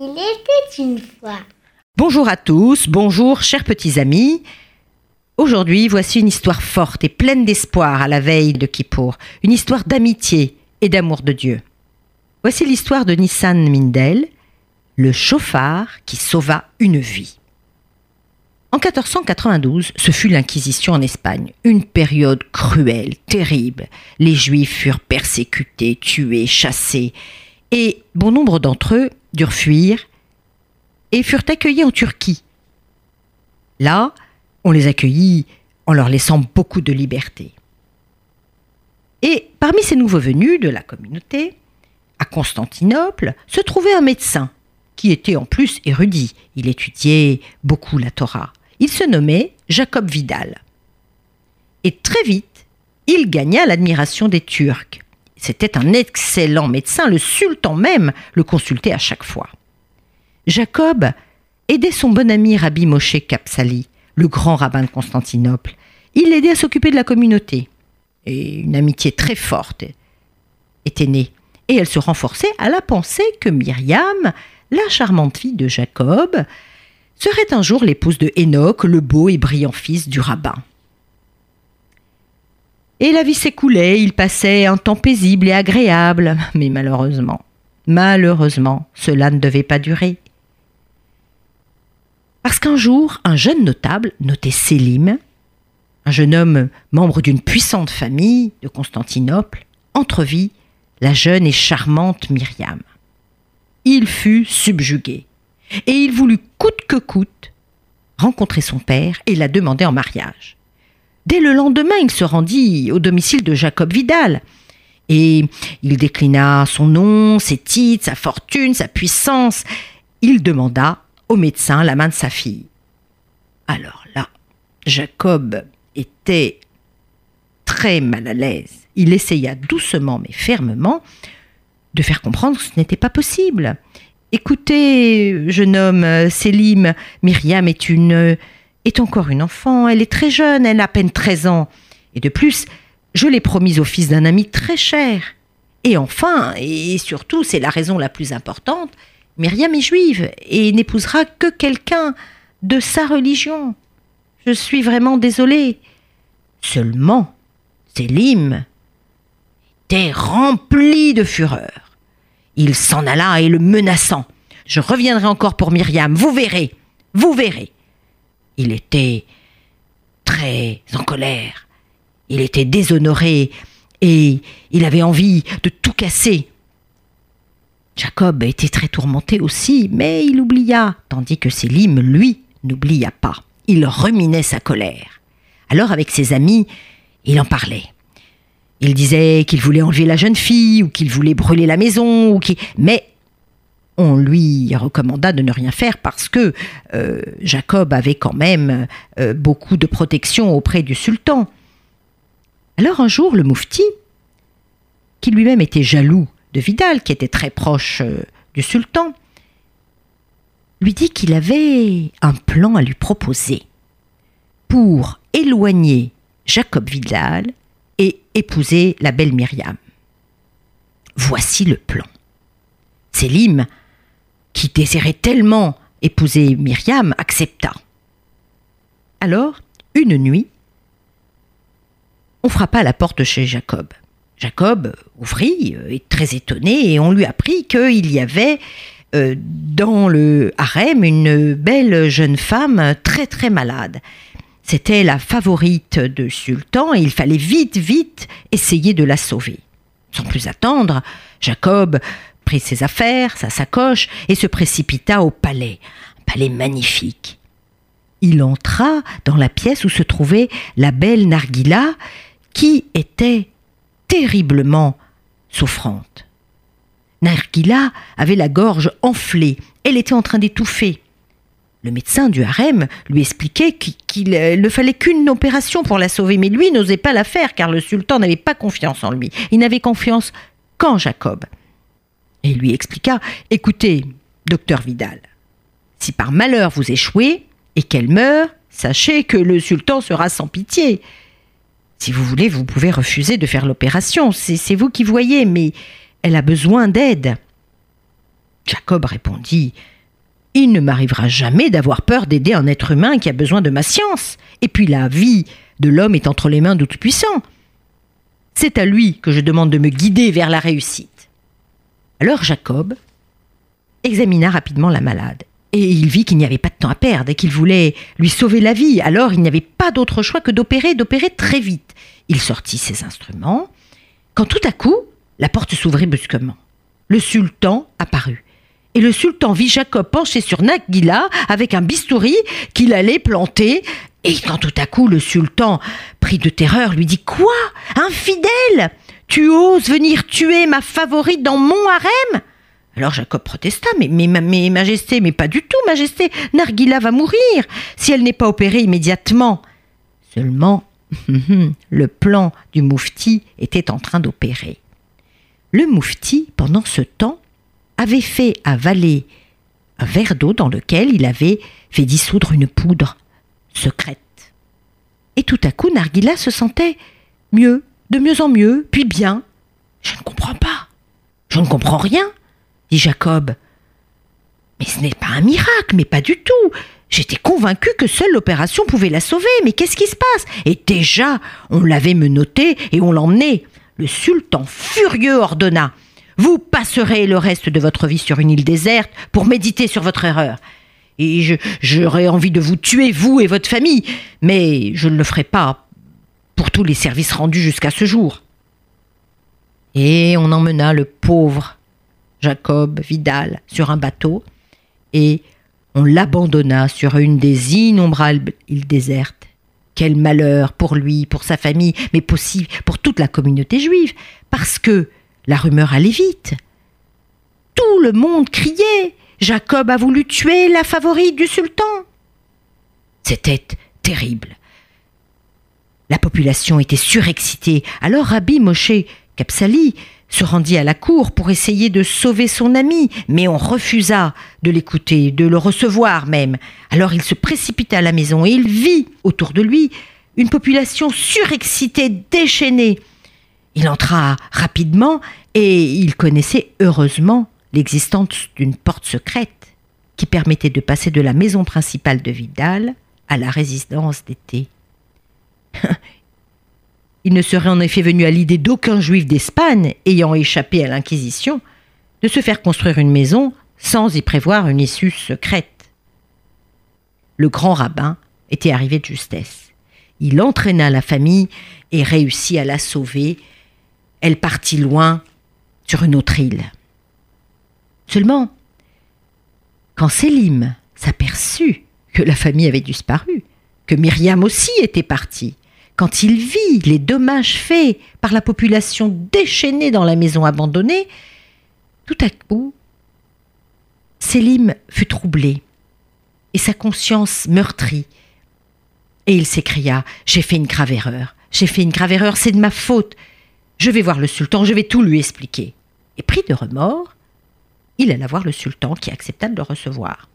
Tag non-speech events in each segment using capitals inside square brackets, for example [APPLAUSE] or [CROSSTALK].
Il était une fois. Bonjour à tous, bonjour chers petits amis. Aujourd'hui, voici une histoire forte et pleine d'espoir à la veille de Kippour, une histoire d'amitié et d'amour de Dieu. Voici l'histoire de Nissan Mindel, le chauffard qui sauva une vie. En 1492, ce fut l'Inquisition en Espagne, une période cruelle, terrible. Les Juifs furent persécutés, tués, chassés, et bon nombre d'entre eux durent fuir et furent accueillis en Turquie. Là, on les accueillit en leur laissant beaucoup de liberté. Et parmi ces nouveaux venus de la communauté, à Constantinople, se trouvait un médecin qui était en plus érudit. Il étudiait beaucoup la Torah. Il se nommait Jacob Vidal. Et très vite, il gagna l'admiration des Turcs. C'était un excellent médecin, le sultan même le consultait à chaque fois. Jacob aidait son bon ami Rabbi Moshe Kapsali, le grand rabbin de Constantinople. Il l'aidait à s'occuper de la communauté. Et une amitié très forte était née. Et elle se renforçait à la pensée que Myriam, la charmante fille de Jacob, serait un jour l'épouse de Enoch, le beau et brillant fils du rabbin. Et la vie s'écoulait, il passait un temps paisible et agréable, mais malheureusement, malheureusement, cela ne devait pas durer. Parce qu'un jour, un jeune notable, noté Sélim, un jeune homme membre d'une puissante famille de Constantinople, entrevit la jeune et charmante Myriam. Il fut subjugué et il voulut coûte que coûte rencontrer son père et la demander en mariage. Dès le lendemain, il se rendit au domicile de Jacob Vidal. Et il déclina son nom, ses titres, sa fortune, sa puissance. Il demanda au médecin la main de sa fille. Alors là, Jacob était très mal à l'aise. Il essaya doucement mais fermement de faire comprendre que ce n'était pas possible. Écoutez, jeune homme, Sélim, Myriam est une est encore une enfant, elle est très jeune, elle a à peine 13 ans. Et de plus, je l'ai promise au fils d'un ami très cher. Et enfin, et surtout, c'est la raison la plus importante, Myriam est juive et n'épousera que quelqu'un de sa religion. Je suis vraiment désolée. Seulement, Sélim était rempli de fureur. Il s'en alla et le menaçant. Je reviendrai encore pour Myriam, vous verrez, vous verrez. Il était très en colère. Il était déshonoré et il avait envie de tout casser. Jacob était très tourmenté aussi, mais il oublia, tandis que Sélim, lui, n'oublia pas. Il reminait sa colère. Alors, avec ses amis, il en parlait. Il disait qu'il voulait enlever la jeune fille, ou qu'il voulait brûler la maison, ou mais on lui recommanda de ne rien faire parce que euh, Jacob avait quand même euh, beaucoup de protection auprès du sultan. Alors un jour, le moufti, qui lui-même était jaloux de Vidal, qui était très proche euh, du sultan, lui dit qu'il avait un plan à lui proposer pour éloigner Jacob Vidal et épouser la belle Myriam. Voici le plan. Qui désirait tellement épouser Myriam, accepta. Alors, une nuit, on frappa à la porte chez Jacob. Jacob ouvrit, euh, très étonné, et on lui apprit qu'il y avait euh, dans le harem une belle jeune femme très très malade. C'était la favorite de Sultan et il fallait vite, vite essayer de la sauver. Sans plus attendre, Jacob prit ses affaires, sa sacoche et se précipita au palais, un palais magnifique. Il entra dans la pièce où se trouvait la belle Nargila qui était terriblement souffrante. Nargila avait la gorge enflée, elle était en train d'étouffer. Le médecin du harem lui expliquait qu'il euh, ne fallait qu'une opération pour la sauver, mais lui n'osait pas la faire car le sultan n'avait pas confiance en lui. Il n'avait confiance qu'en Jacob. Et lui expliqua Écoutez, docteur Vidal, si par malheur vous échouez et qu'elle meurt, sachez que le sultan sera sans pitié. Si vous voulez, vous pouvez refuser de faire l'opération, c'est vous qui voyez, mais elle a besoin d'aide. Jacob répondit Il ne m'arrivera jamais d'avoir peur d'aider un être humain qui a besoin de ma science. Et puis la vie de l'homme est entre les mains de Tout-Puissant. C'est à lui que je demande de me guider vers la réussite. Alors Jacob examina rapidement la malade. Et il vit qu'il n'y avait pas de temps à perdre et qu'il voulait lui sauver la vie. Alors il n'y avait pas d'autre choix que d'opérer, d'opérer très vite. Il sortit ses instruments, quand tout à coup, la porte s'ouvrit brusquement. Le sultan apparut. Et le sultan vit Jacob penché sur Nagila avec un bistouri qu'il allait planter. Et quand tout à coup le sultan, pris de terreur, lui dit Quoi? Infidèle Tu oses venir tuer ma favorite dans mon harem? Alors Jacob protesta, mais, mais, Majesté, mais pas du tout, Majesté, Nargila va mourir si elle n'est pas opérée immédiatement. Seulement, [LAUGHS] le plan du moufti était en train d'opérer. Le moufti, pendant ce temps, avait fait avaler un verre d'eau dans lequel il avait fait dissoudre une poudre secrète. Et tout à coup, Nargila se sentait mieux, de mieux en mieux, puis bien. Je ne comprends pas. Je ne comprends rien dit Jacob. Mais ce n'est pas un miracle, mais pas du tout. J'étais convaincu que seule l'opération pouvait la sauver, mais qu'est-ce qui se passe? Et déjà, on l'avait menotté et on l'emmenait. Le sultan furieux ordonna Vous passerez le reste de votre vie sur une île déserte pour méditer sur votre erreur. Et j'aurais envie de vous tuer, vous et votre famille, mais je ne le ferai pas les services rendus jusqu'à ce jour. Et on emmena le pauvre Jacob Vidal sur un bateau et on l'abandonna sur une des innombrables îles désertes. Quel malheur pour lui, pour sa famille, mais possible pour toute la communauté juive, parce que la rumeur allait vite. Tout le monde criait Jacob a voulu tuer la favorite du sultan. C'était terrible. La population était surexcitée. Alors Rabbi Moshe Kapsali se rendit à la cour pour essayer de sauver son ami, mais on refusa de l'écouter, de le recevoir même. Alors il se précipita à la maison et il vit autour de lui une population surexcitée, déchaînée. Il entra rapidement et il connaissait heureusement l'existence d'une porte secrète qui permettait de passer de la maison principale de Vidal à la résidence d'été. [LAUGHS] Il ne serait en effet venu à l'idée d'aucun juif d'Espagne ayant échappé à l'Inquisition de se faire construire une maison sans y prévoir une issue secrète. Le grand rabbin était arrivé de justesse. Il entraîna la famille et réussit à la sauver. Elle partit loin sur une autre île. Seulement, quand Sélim s'aperçut que la famille avait disparu, que Myriam aussi était partie, quand il vit les dommages faits par la population déchaînée dans la maison abandonnée, tout à coup, Sélim fut troublé et sa conscience meurtrie. Et il s'écria J'ai fait une grave erreur. J'ai fait une grave erreur, c'est de ma faute. Je vais voir le sultan, je vais tout lui expliquer. Et pris de remords, il alla voir le sultan qui accepta de le recevoir.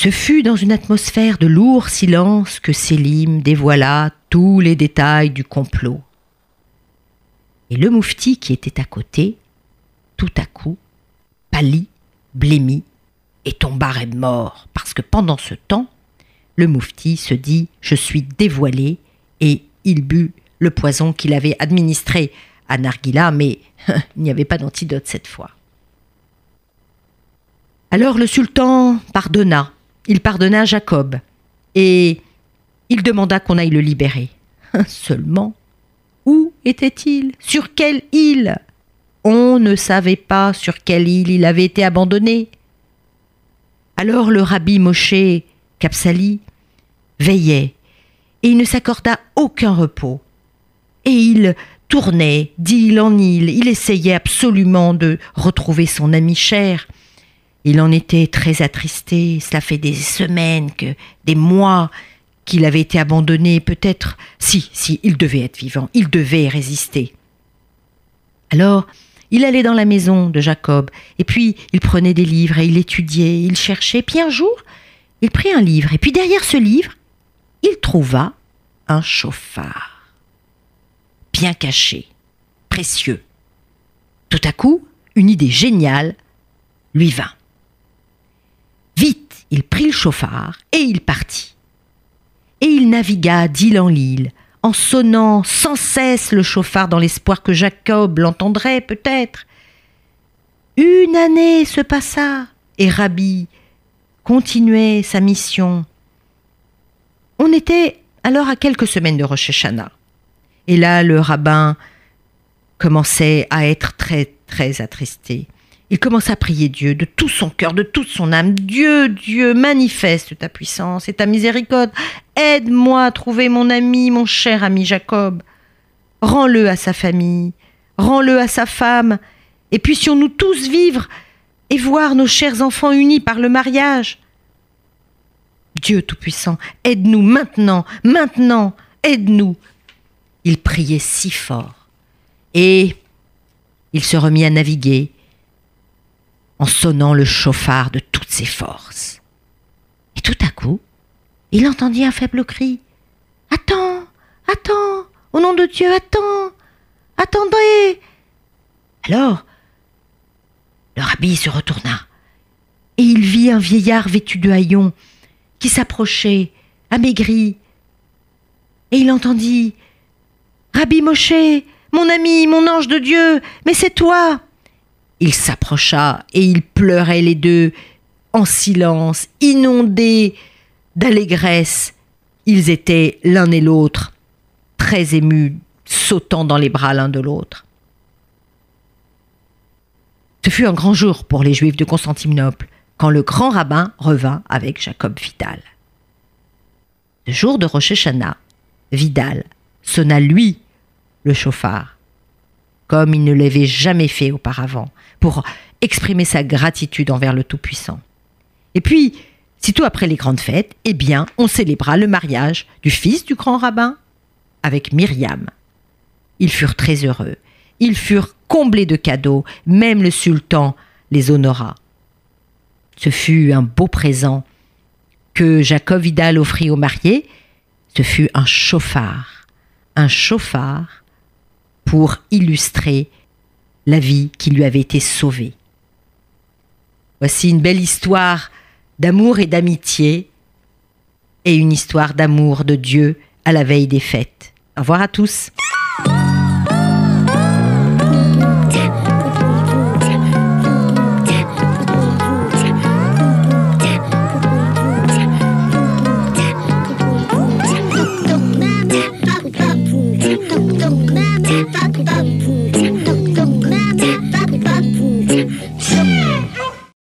Ce fut dans une atmosphère de lourd silence que Sélim dévoila tous les détails du complot. Et le moufti qui était à côté, tout à coup, pâlit, blêmit et tomba raide mort, parce que pendant ce temps, le moufti se dit Je suis dévoilé, et il but le poison qu'il avait administré à Nargila, mais [LAUGHS] il n'y avait pas d'antidote cette fois. Alors le sultan pardonna il pardonna Jacob et il demanda qu'on aille le libérer. Seulement, où était-il? Sur quelle île? On ne savait pas sur quelle île il avait été abandonné. Alors le rabbi Moshe Kapsali veillait et il ne s'accorda aucun repos. Et il tournait d'île en île, il essayait absolument de retrouver son ami cher, il en était très attristé, cela fait des semaines, que des mois qu'il avait été abandonné, peut-être, si, si, il devait être vivant, il devait résister. Alors, il allait dans la maison de Jacob, et puis il prenait des livres et il étudiait, il cherchait, puis un jour, il prit un livre et puis derrière ce livre, il trouva un chauffard. Bien caché, précieux. Tout à coup, une idée géniale lui vint. Il prit le chauffard et il partit. Et il navigua d'île en île, en sonnant sans cesse le chauffard dans l'espoir que Jacob l'entendrait peut-être. Une année se passa et Rabbi continuait sa mission. On était alors à quelques semaines de Rosh Hashanah. Et là, le rabbin commençait à être très, très attristé. Il commença à prier Dieu de tout son cœur, de toute son âme. Dieu, Dieu, manifeste ta puissance et ta miséricorde. Aide-moi à trouver mon ami, mon cher ami Jacob. Rends-le à sa famille, rends-le à sa femme, et puissions-nous tous vivre et voir nos chers enfants unis par le mariage. Dieu Tout-Puissant, aide-nous maintenant, maintenant, aide-nous. Il priait si fort. Et il se remit à naviguer en sonnant le chauffard de toutes ses forces. Et tout à coup, il entendit un faible cri. Attends, attends, au nom de Dieu, attends, attendez. Alors, le rabbi se retourna, et il vit un vieillard vêtu de haillons qui s'approchait, amaigri. Et il entendit Rabbi Moshe, mon ami, mon ange de Dieu, mais c'est toi il s'approcha et ils pleuraient les deux, en silence, inondés d'allégresse. Ils étaient l'un et l'autre, très émus, sautant dans les bras l'un de l'autre. Ce fut un grand jour pour les Juifs de Constantinople, quand le grand rabbin revint avec Jacob Vidal. Le jour de Rosh Vidal sonna lui le chauffard comme il ne l'avait jamais fait auparavant, pour exprimer sa gratitude envers le Tout-Puissant. Et puis, sitôt après les grandes fêtes, eh bien, on célébra le mariage du fils du grand rabbin avec Myriam. Ils furent très heureux. Ils furent comblés de cadeaux, même le sultan les honora. Ce fut un beau présent que Jacob Vidal offrit aux mariés. Ce fut un chauffard. Un chauffard pour illustrer la vie qui lui avait été sauvée. Voici une belle histoire d'amour et d'amitié et une histoire d'amour de Dieu à la veille des fêtes. Au revoir à tous.